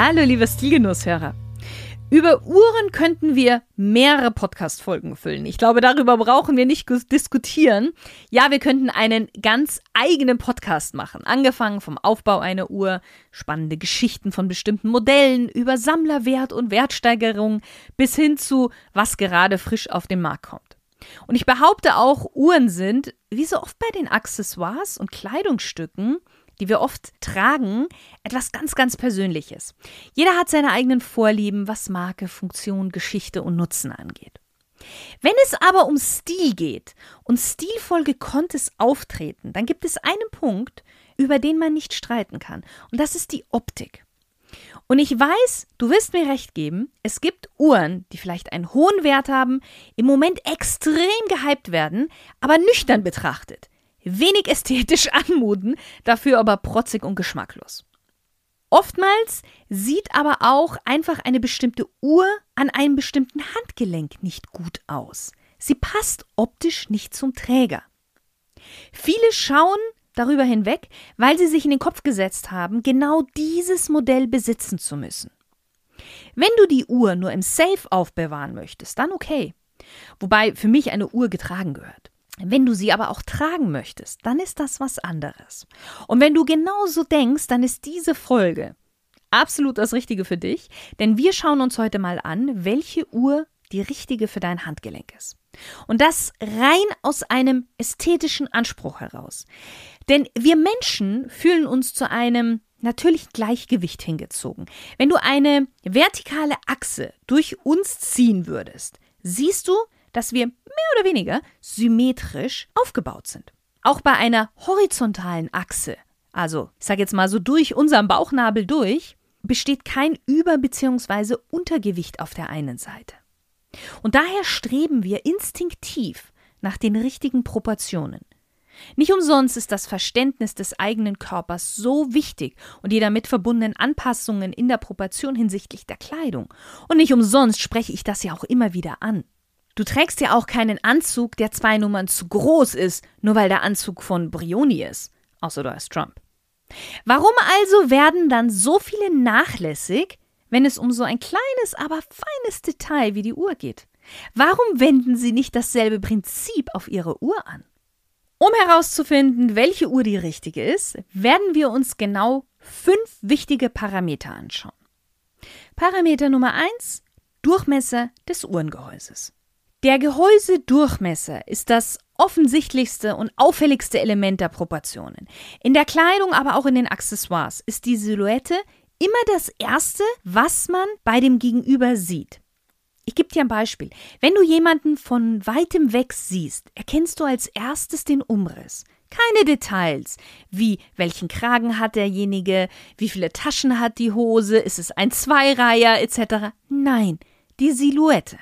Hallo, liebe Stilgenusshörer. Über Uhren könnten wir mehrere Podcast-Folgen füllen. Ich glaube, darüber brauchen wir nicht diskutieren. Ja, wir könnten einen ganz eigenen Podcast machen. Angefangen vom Aufbau einer Uhr, spannende Geschichten von bestimmten Modellen, über Sammlerwert und Wertsteigerung bis hin zu, was gerade frisch auf den Markt kommt. Und ich behaupte auch, Uhren sind, wie so oft bei den Accessoires und Kleidungsstücken, die wir oft tragen, etwas ganz, ganz Persönliches. Jeder hat seine eigenen Vorlieben, was Marke, Funktion, Geschichte und Nutzen angeht. Wenn es aber um Stil geht und stilvoll gekonntes Auftreten, dann gibt es einen Punkt, über den man nicht streiten kann. Und das ist die Optik. Und ich weiß, du wirst mir recht geben, es gibt Uhren, die vielleicht einen hohen Wert haben, im Moment extrem gehypt werden, aber nüchtern betrachtet wenig ästhetisch anmuten, dafür aber protzig und geschmacklos. Oftmals sieht aber auch einfach eine bestimmte Uhr an einem bestimmten Handgelenk nicht gut aus. Sie passt optisch nicht zum Träger. Viele schauen darüber hinweg, weil sie sich in den Kopf gesetzt haben, genau dieses Modell besitzen zu müssen. Wenn du die Uhr nur im Safe aufbewahren möchtest, dann okay. Wobei für mich eine Uhr getragen gehört. Wenn du sie aber auch tragen möchtest, dann ist das was anderes. Und wenn du genauso denkst, dann ist diese Folge absolut das Richtige für dich, denn wir schauen uns heute mal an, welche Uhr die richtige für dein Handgelenk ist. Und das rein aus einem ästhetischen Anspruch heraus. Denn wir Menschen fühlen uns zu einem natürlichen Gleichgewicht hingezogen. Wenn du eine vertikale Achse durch uns ziehen würdest, siehst du, dass wir mehr oder weniger symmetrisch aufgebaut sind. Auch bei einer horizontalen Achse, also ich sage jetzt mal so durch unseren Bauchnabel durch, besteht kein Über- bzw. Untergewicht auf der einen Seite. Und daher streben wir instinktiv nach den richtigen Proportionen. Nicht umsonst ist das Verständnis des eigenen Körpers so wichtig und die damit verbundenen Anpassungen in der Proportion hinsichtlich der Kleidung. Und nicht umsonst spreche ich das ja auch immer wieder an. Du trägst ja auch keinen Anzug, der zwei Nummern zu groß ist, nur weil der Anzug von Brioni ist. Außer du heißt Trump. Warum also werden dann so viele nachlässig, wenn es um so ein kleines, aber feines Detail wie die Uhr geht? Warum wenden sie nicht dasselbe Prinzip auf ihre Uhr an? Um herauszufinden, welche Uhr die richtige ist, werden wir uns genau fünf wichtige Parameter anschauen. Parameter Nummer eins: Durchmesser des Uhrengehäuses. Der Gehäusedurchmesser ist das offensichtlichste und auffälligste Element der Proportionen. In der Kleidung, aber auch in den Accessoires ist die Silhouette immer das Erste, was man bei dem Gegenüber sieht. Ich gebe dir ein Beispiel. Wenn du jemanden von weitem weg siehst, erkennst du als erstes den Umriss. Keine Details, wie welchen Kragen hat derjenige, wie viele Taschen hat die Hose, ist es ein Zweireiher etc. Nein, die Silhouette.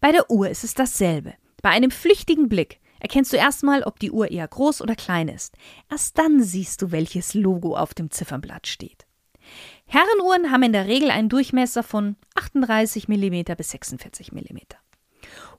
Bei der Uhr ist es dasselbe. Bei einem flüchtigen Blick erkennst du erstmal, ob die Uhr eher groß oder klein ist. Erst dann siehst du, welches Logo auf dem Ziffernblatt steht. Herrenuhren haben in der Regel einen Durchmesser von 38 mm bis 46 mm.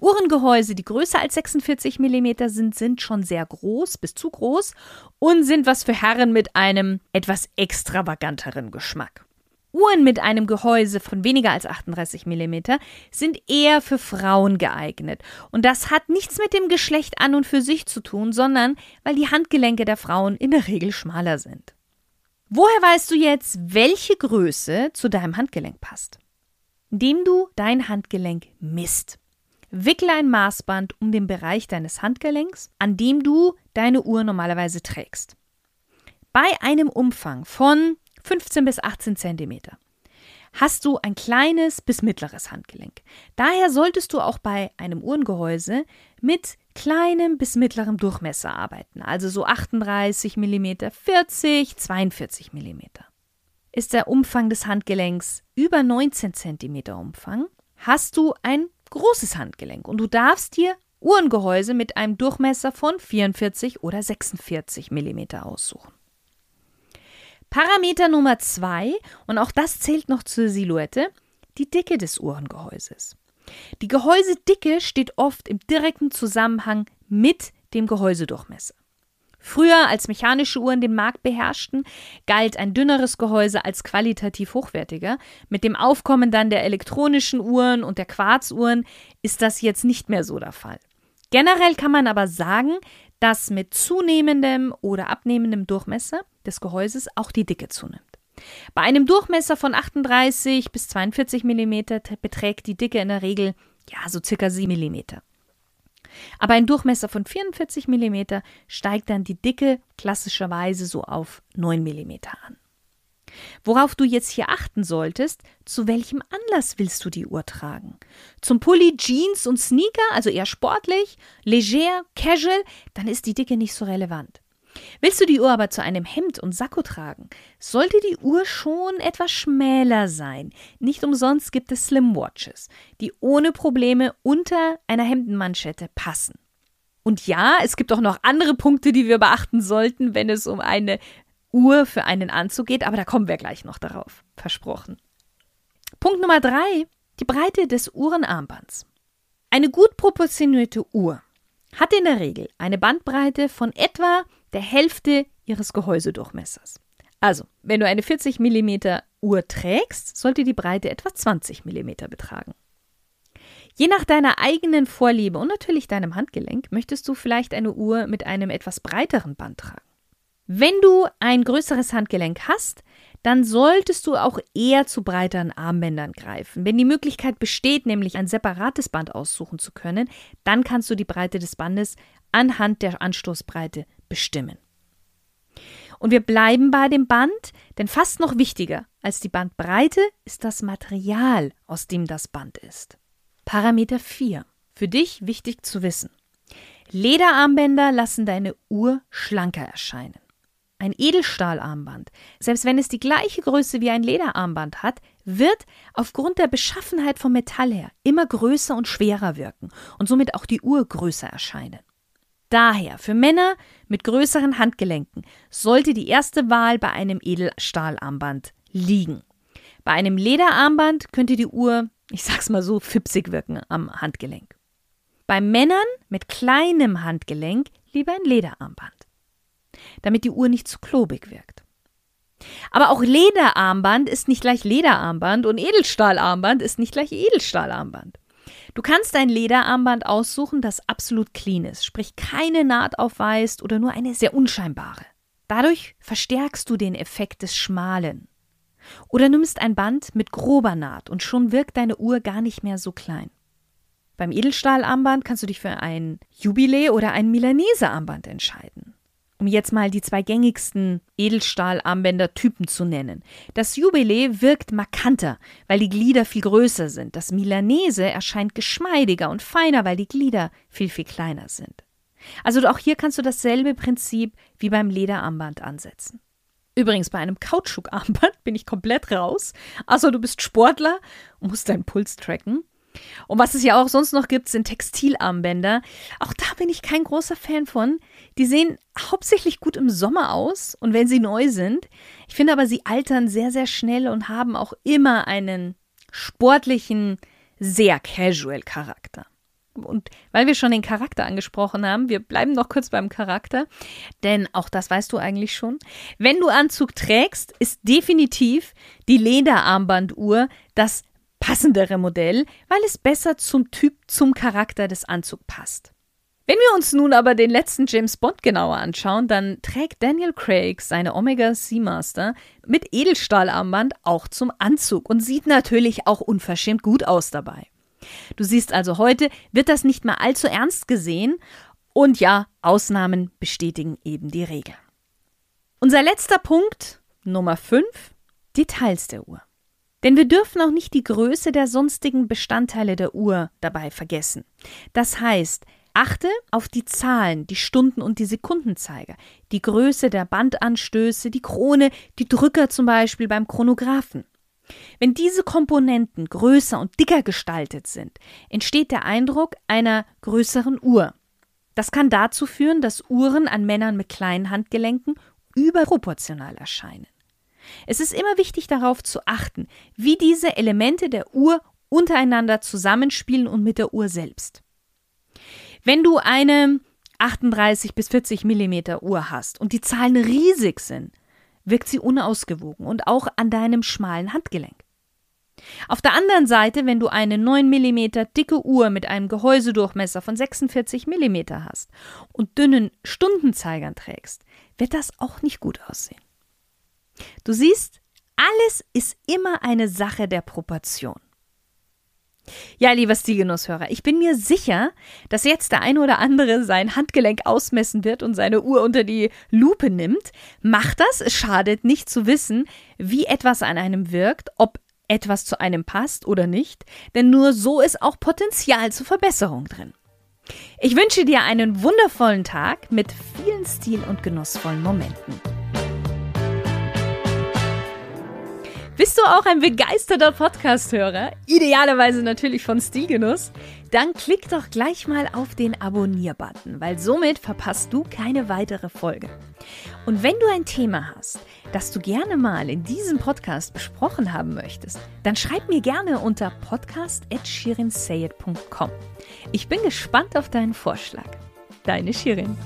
Uhrengehäuse, die größer als 46 mm sind, sind schon sehr groß bis zu groß und sind was für Herren mit einem etwas extravaganteren Geschmack. Uhren mit einem Gehäuse von weniger als 38 mm sind eher für Frauen geeignet. Und das hat nichts mit dem Geschlecht an und für sich zu tun, sondern weil die Handgelenke der Frauen in der Regel schmaler sind. Woher weißt du jetzt, welche Größe zu deinem Handgelenk passt? Indem du dein Handgelenk misst. Wickle ein Maßband um den Bereich deines Handgelenks, an dem du deine Uhr normalerweise trägst. Bei einem Umfang von 15 bis 18 cm, hast du ein kleines bis mittleres Handgelenk. Daher solltest du auch bei einem Uhrengehäuse mit kleinem bis mittlerem Durchmesser arbeiten, also so 38 mm, 40, 42 mm. ist der Umfang des Handgelenks über 19 cm Umfang, hast du ein großes Handgelenk und du darfst dir Uhrengehäuse mit einem Durchmesser von 44 oder 46 mm aussuchen. Parameter Nummer 2, und auch das zählt noch zur Silhouette, die Dicke des Uhrengehäuses. Die Gehäusedicke steht oft im direkten Zusammenhang mit dem Gehäusedurchmesser. Früher, als mechanische Uhren den Markt beherrschten, galt ein dünneres Gehäuse als qualitativ hochwertiger. Mit dem Aufkommen dann der elektronischen Uhren und der Quarzuhren ist das jetzt nicht mehr so der Fall. Generell kann man aber sagen, dass mit zunehmendem oder abnehmendem Durchmesser des Gehäuses auch die Dicke zunimmt. Bei einem Durchmesser von 38 bis 42 mm beträgt die Dicke in der Regel ja so circa 7 mm. Aber ein Durchmesser von 44 mm steigt dann die Dicke klassischerweise so auf 9 mm an. Worauf du jetzt hier achten solltest, zu welchem Anlass willst du die Uhr tragen? Zum Pulli, Jeans und Sneaker, also eher sportlich, leger, casual, dann ist die Dicke nicht so relevant. Willst du die Uhr aber zu einem Hemd und Sakko tragen, sollte die Uhr schon etwas schmäler sein. Nicht umsonst gibt es Slim Watches, die ohne Probleme unter einer Hemdenmanschette passen. Und ja, es gibt auch noch andere Punkte, die wir beachten sollten, wenn es um eine Uhr für einen Anzug geht, aber da kommen wir gleich noch darauf. Versprochen. Punkt Nummer drei: die Breite des Uhrenarmbands. Eine gut proportionierte Uhr hat in der Regel eine Bandbreite von etwa der Hälfte ihres Gehäusedurchmessers. Also, wenn du eine 40 mm Uhr trägst, sollte die Breite etwa 20 mm betragen. Je nach deiner eigenen Vorliebe und natürlich deinem Handgelenk möchtest du vielleicht eine Uhr mit einem etwas breiteren Band tragen. Wenn du ein größeres Handgelenk hast, dann solltest du auch eher zu breiteren Armbändern greifen. Wenn die Möglichkeit besteht, nämlich ein separates Band aussuchen zu können, dann kannst du die Breite des Bandes anhand der Anstoßbreite bestimmen. Und wir bleiben bei dem Band, denn fast noch wichtiger als die Bandbreite ist das Material, aus dem das Band ist. Parameter 4. Für dich wichtig zu wissen. Lederarmbänder lassen deine Uhr schlanker erscheinen. Ein Edelstahlarmband, selbst wenn es die gleiche Größe wie ein Lederarmband hat, wird aufgrund der Beschaffenheit vom Metall her immer größer und schwerer wirken und somit auch die Uhr größer erscheinen. Daher, für Männer mit größeren Handgelenken sollte die erste Wahl bei einem Edelstahlarmband liegen. Bei einem Lederarmband könnte die Uhr, ich sag's mal so, fipsig wirken am Handgelenk. Bei Männern mit kleinem Handgelenk lieber ein Lederarmband, damit die Uhr nicht zu klobig wirkt. Aber auch Lederarmband ist nicht gleich Lederarmband und Edelstahlarmband ist nicht gleich Edelstahlarmband. Du kannst ein Lederarmband aussuchen, das absolut clean ist, sprich keine Naht aufweist oder nur eine sehr unscheinbare. Dadurch verstärkst du den Effekt des Schmalen. Oder nimmst ein Band mit grober Naht und schon wirkt deine Uhr gar nicht mehr so klein. Beim Edelstahlarmband kannst du dich für ein Jubiläe oder ein Milanese-Armband entscheiden um jetzt mal die zwei gängigsten Edelstahlarmbänder-Typen zu nennen. Das Jubiläe wirkt markanter, weil die Glieder viel größer sind. Das Milanese erscheint geschmeidiger und feiner, weil die Glieder viel, viel kleiner sind. Also auch hier kannst du dasselbe Prinzip wie beim Lederarmband ansetzen. Übrigens, bei einem Kautschukarmband bin ich komplett raus. Also du bist Sportler und musst deinen Puls tracken. Und was es ja auch sonst noch gibt, sind Textilarmbänder. Auch da bin ich kein großer Fan von. Die sehen hauptsächlich gut im Sommer aus und wenn sie neu sind. Ich finde aber, sie altern sehr, sehr schnell und haben auch immer einen sportlichen, sehr casual Charakter. Und weil wir schon den Charakter angesprochen haben, wir bleiben noch kurz beim Charakter, denn auch das weißt du eigentlich schon. Wenn du Anzug trägst, ist definitiv die Lederarmbanduhr das passendere Modell, weil es besser zum Typ, zum Charakter des Anzugs passt. Wenn wir uns nun aber den letzten James Bond genauer anschauen, dann trägt Daniel Craig seine Omega Seamaster mit Edelstahlarmband auch zum Anzug und sieht natürlich auch unverschämt gut aus dabei. Du siehst also heute, wird das nicht mehr allzu ernst gesehen und ja, Ausnahmen bestätigen eben die Regel. Unser letzter Punkt, Nummer 5, Details der Uhr. Denn wir dürfen auch nicht die Größe der sonstigen Bestandteile der Uhr dabei vergessen. Das heißt, Achte auf die Zahlen, die Stunden- und die Sekundenzeiger, die Größe der Bandanstöße, die Krone, die Drücker zum Beispiel beim Chronographen. Wenn diese Komponenten größer und dicker gestaltet sind, entsteht der Eindruck einer größeren Uhr. Das kann dazu führen, dass Uhren an Männern mit kleinen Handgelenken überproportional erscheinen. Es ist immer wichtig darauf zu achten, wie diese Elemente der Uhr untereinander zusammenspielen und mit der Uhr selbst. Wenn du eine 38 bis 40 Millimeter Uhr hast und die Zahlen riesig sind, wirkt sie unausgewogen und auch an deinem schmalen Handgelenk. Auf der anderen Seite, wenn du eine 9 mm dicke Uhr mit einem Gehäusedurchmesser von 46 mm hast und dünnen Stundenzeigern trägst, wird das auch nicht gut aussehen. Du siehst, alles ist immer eine Sache der Proportion. Ja, lieber Stilgenusshörer, ich bin mir sicher, dass jetzt der eine oder andere sein Handgelenk ausmessen wird und seine Uhr unter die Lupe nimmt. Mach das, es schadet nicht zu wissen, wie etwas an einem wirkt, ob etwas zu einem passt oder nicht, denn nur so ist auch Potenzial zur Verbesserung drin. Ich wünsche dir einen wundervollen Tag mit vielen stil- und genussvollen Momenten. Bist du auch ein begeisterter Podcast-Hörer? Idealerweise natürlich von Stilgenuss? Dann klick doch gleich mal auf den Abonnier-Button, weil somit verpasst du keine weitere Folge. Und wenn du ein Thema hast, das du gerne mal in diesem Podcast besprochen haben möchtest, dann schreib mir gerne unter podcast.shirinsayed.com. Ich bin gespannt auf deinen Vorschlag. Deine Shirin.